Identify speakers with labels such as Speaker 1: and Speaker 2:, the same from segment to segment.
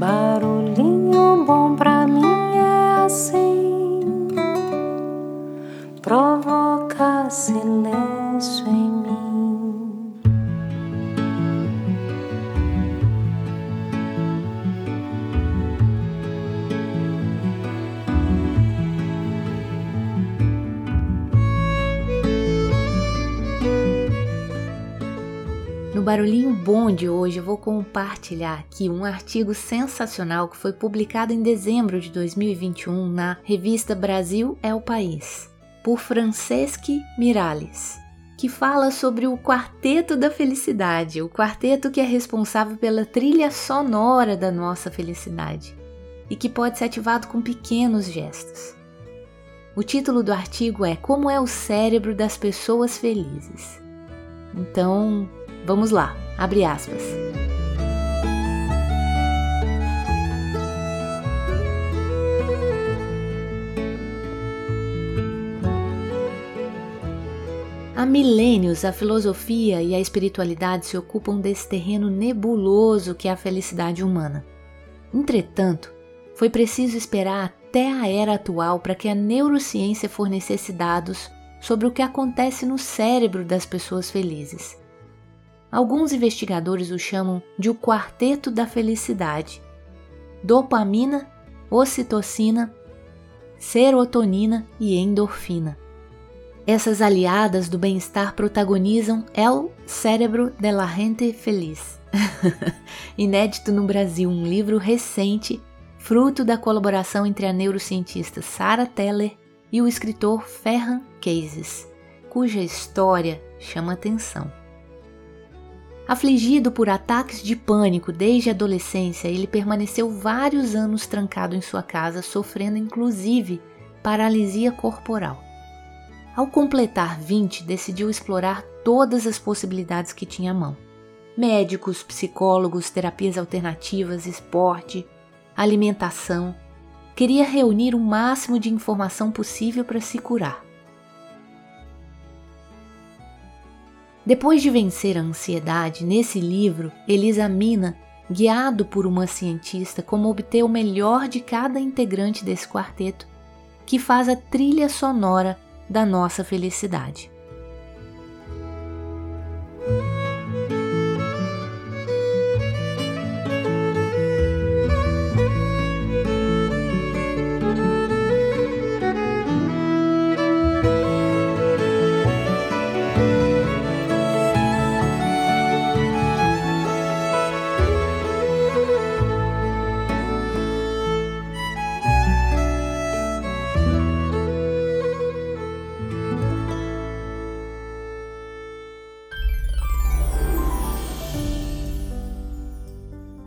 Speaker 1: Barulhinho bom pra
Speaker 2: Barulhinho Bom de hoje eu vou compartilhar aqui um artigo sensacional que foi publicado em dezembro de 2021 na revista Brasil é o País, por Franceschi Miralles, que fala sobre o Quarteto da Felicidade, o quarteto que é responsável pela trilha sonora da nossa felicidade e que pode ser ativado com pequenos gestos. O título do artigo é Como é o cérebro das pessoas felizes. Então, Vamos lá, abre aspas. Há milênios, a filosofia e a espiritualidade se ocupam desse terreno nebuloso que é a felicidade humana. Entretanto, foi preciso esperar até a era atual para que a neurociência fornecesse dados sobre o que acontece no cérebro das pessoas felizes. Alguns investigadores o chamam de o quarteto da felicidade: dopamina, ocitocina, serotonina e endorfina. Essas aliadas do bem-estar protagonizam El Cérebro de la Gente Feliz, inédito no Brasil, um livro recente, fruto da colaboração entre a neurocientista Sarah Teller e o escritor Ferran Cases, cuja história chama atenção. Afligido por ataques de pânico desde a adolescência, ele permaneceu vários anos trancado em sua casa, sofrendo inclusive paralisia corporal. Ao completar 20, decidiu explorar todas as possibilidades que tinha à mão: médicos, psicólogos, terapias alternativas, esporte, alimentação. Queria reunir o máximo de informação possível para se curar. Depois de vencer a ansiedade, nesse livro, ele examina, guiado por uma cientista, como obter o melhor de cada integrante desse quarteto, que faz a trilha sonora da nossa felicidade.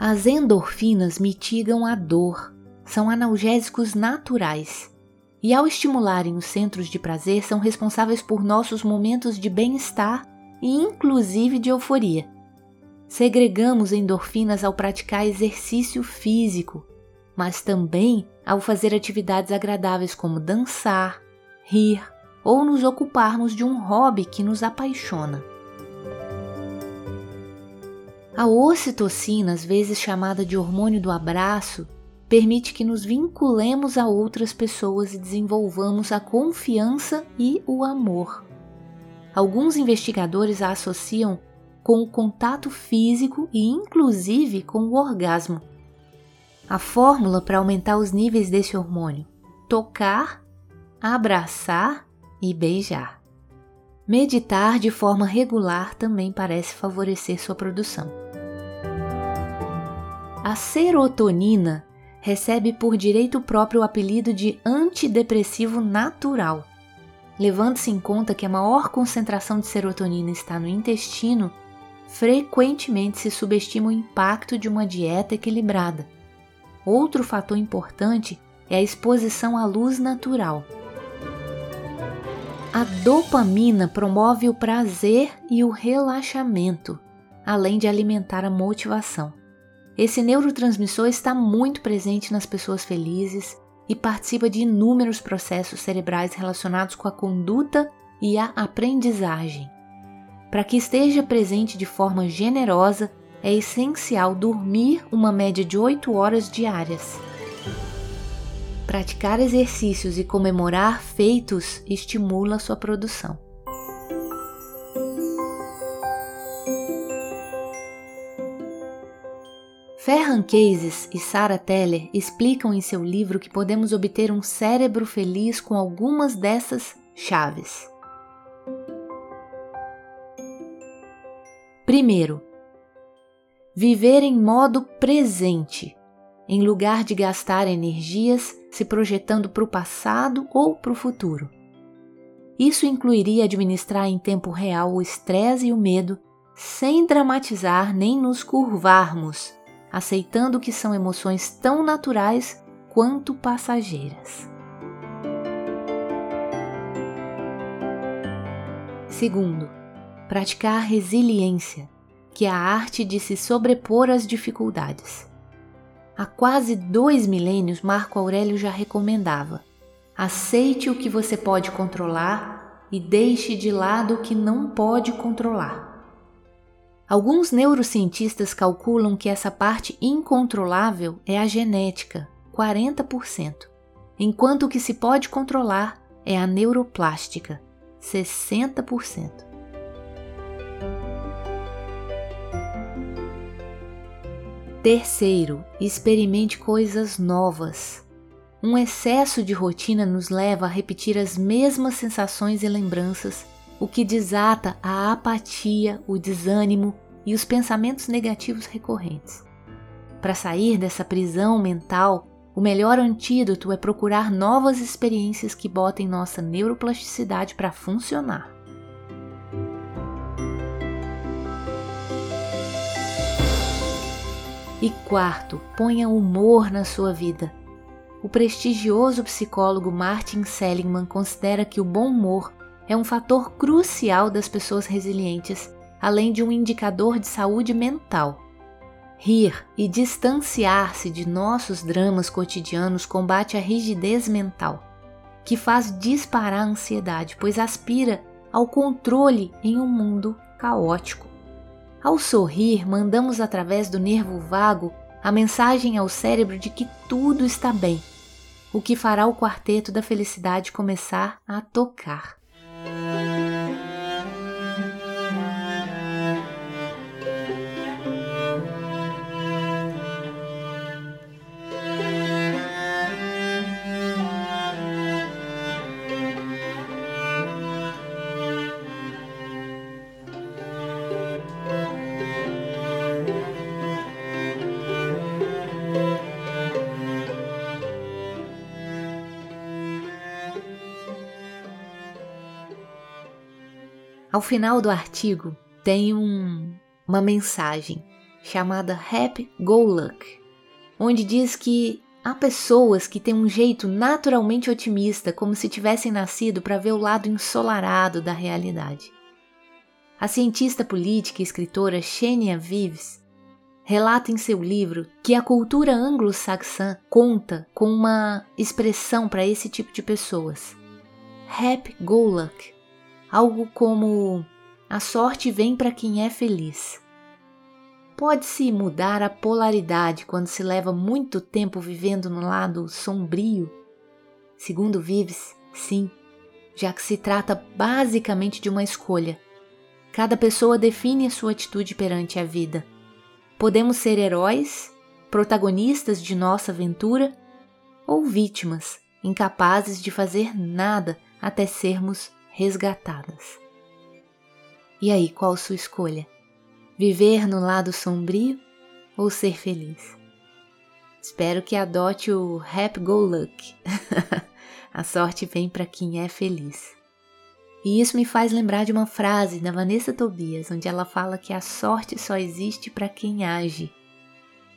Speaker 2: As endorfinas mitigam a dor, são analgésicos naturais e, ao estimularem os centros de prazer, são responsáveis por nossos momentos de bem-estar e, inclusive, de euforia. Segregamos endorfinas ao praticar exercício físico, mas também ao fazer atividades agradáveis como dançar, rir ou nos ocuparmos de um hobby que nos apaixona. A ocitocina, às vezes chamada de hormônio do abraço, permite que nos vinculemos a outras pessoas e desenvolvamos a confiança e o amor. Alguns investigadores a associam com o contato físico e, inclusive, com o orgasmo. A fórmula para aumentar os níveis desse hormônio: tocar, abraçar e beijar. Meditar de forma regular também parece favorecer sua produção. A serotonina recebe por direito próprio o apelido de antidepressivo natural. Levando-se em conta que a maior concentração de serotonina está no intestino, frequentemente se subestima o impacto de uma dieta equilibrada. Outro fator importante é a exposição à luz natural. A dopamina promove o prazer e o relaxamento, além de alimentar a motivação. Esse neurotransmissor está muito presente nas pessoas felizes e participa de inúmeros processos cerebrais relacionados com a conduta e a aprendizagem. Para que esteja presente de forma generosa, é essencial dormir uma média de 8 horas diárias. Praticar exercícios e comemorar feitos estimula sua produção. Ferran Cases e Sarah Teller explicam em seu livro que podemos obter um cérebro feliz com algumas dessas chaves. Primeiro, viver em modo presente, em lugar de gastar energias se projetando para o passado ou para o futuro. Isso incluiria administrar em tempo real o estresse e o medo, sem dramatizar nem nos curvarmos, aceitando que são emoções tão naturais quanto passageiras. Segundo, praticar resiliência, que é a arte de se sobrepor às dificuldades. Há quase dois milênios, Marco Aurélio já recomendava: aceite o que você pode controlar e deixe de lado o que não pode controlar. Alguns neurocientistas calculam que essa parte incontrolável é a genética, 40%, enquanto o que se pode controlar é a neuroplástica, 60%. Terceiro, experimente coisas novas. Um excesso de rotina nos leva a repetir as mesmas sensações e lembranças, o que desata a apatia, o desânimo e os pensamentos negativos recorrentes. Para sair dessa prisão mental, o melhor antídoto é procurar novas experiências que botem nossa neuroplasticidade para funcionar. E quarto, ponha humor na sua vida. O prestigioso psicólogo Martin Seligman considera que o bom humor é um fator crucial das pessoas resilientes, além de um indicador de saúde mental. Rir e distanciar-se de nossos dramas cotidianos combate a rigidez mental, que faz disparar a ansiedade, pois aspira ao controle em um mundo caótico. Ao sorrir, mandamos através do nervo vago a mensagem ao cérebro de que tudo está bem, o que fará o quarteto da felicidade começar a tocar. Ao final do artigo tem um, uma mensagem chamada Happy Go Luck, onde diz que há pessoas que têm um jeito naturalmente otimista, como se tivessem nascido para ver o lado ensolarado da realidade. A cientista política e escritora Xenia Vives relata em seu livro que a cultura anglo-saxã conta com uma expressão para esse tipo de pessoas: Happy Go Luck algo como a sorte vem para quem é feliz. Pode-se mudar a polaridade quando se leva muito tempo vivendo no lado sombrio? Segundo Vives, sim, já que se trata basicamente de uma escolha. Cada pessoa define a sua atitude perante a vida. Podemos ser heróis, protagonistas de nossa aventura, ou vítimas, incapazes de fazer nada até sermos resgatadas. E aí, qual sua escolha? Viver no lado sombrio ou ser feliz? Espero que adote o Happy Go Luck. A sorte vem para quem é feliz. E isso me faz lembrar de uma frase da Vanessa Tobias, onde ela fala que a sorte só existe para quem age.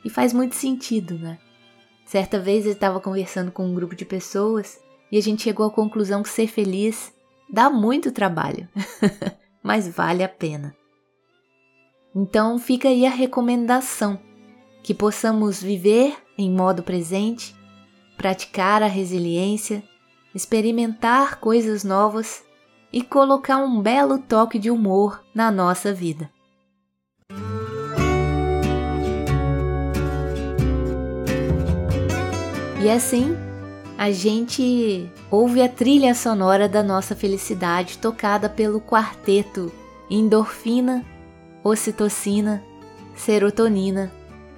Speaker 2: E faz muito sentido, né? Certa vez eu estava conversando com um grupo de pessoas e a gente chegou à conclusão que ser feliz Dá muito trabalho, mas vale a pena. Então fica aí a recomendação: que possamos viver em modo presente, praticar a resiliência, experimentar coisas novas e colocar um belo toque de humor na nossa vida. E é assim a gente ouve a trilha sonora da nossa felicidade tocada pelo quarteto endorfina, ocitocina, serotonina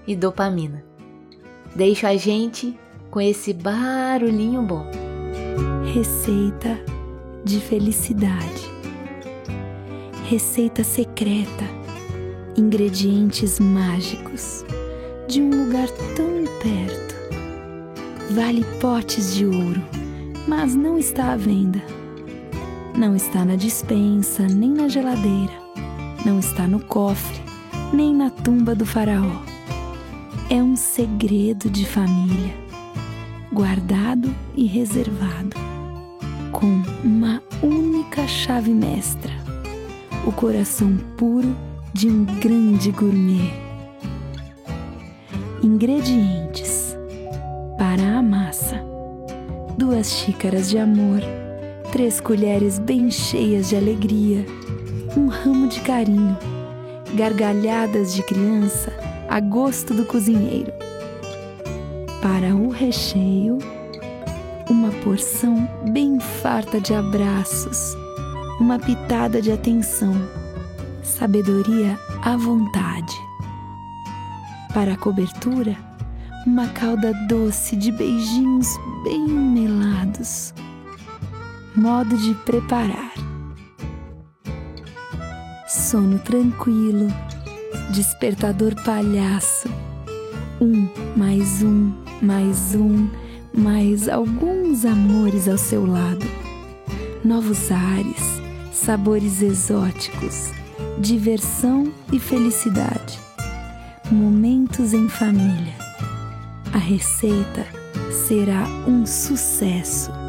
Speaker 2: e dopamina. Deixo a gente com esse barulhinho bom.
Speaker 1: Receita de felicidade. Receita secreta. Ingredientes mágicos de um lugar tão perto vale potes de ouro, mas não está à venda. Não está na dispensa, nem na geladeira. Não está no cofre, nem na tumba do Faraó. É um segredo de família, guardado e reservado, com uma única chave mestra: o coração puro de um grande gourmet. Ingredientes para a massa. Duas xícaras de amor, três colheres bem cheias de alegria, um ramo de carinho, gargalhadas de criança a gosto do cozinheiro. Para o recheio, uma porção bem farta de abraços, uma pitada de atenção, sabedoria à vontade. Para a cobertura, uma calda doce de beijinhos bem melados. Modo de preparar: sono tranquilo, despertador palhaço. Um, mais um, mais um, mais alguns amores ao seu lado. Novos ares, sabores exóticos, diversão e felicidade. Momentos em família a receita será um sucesso.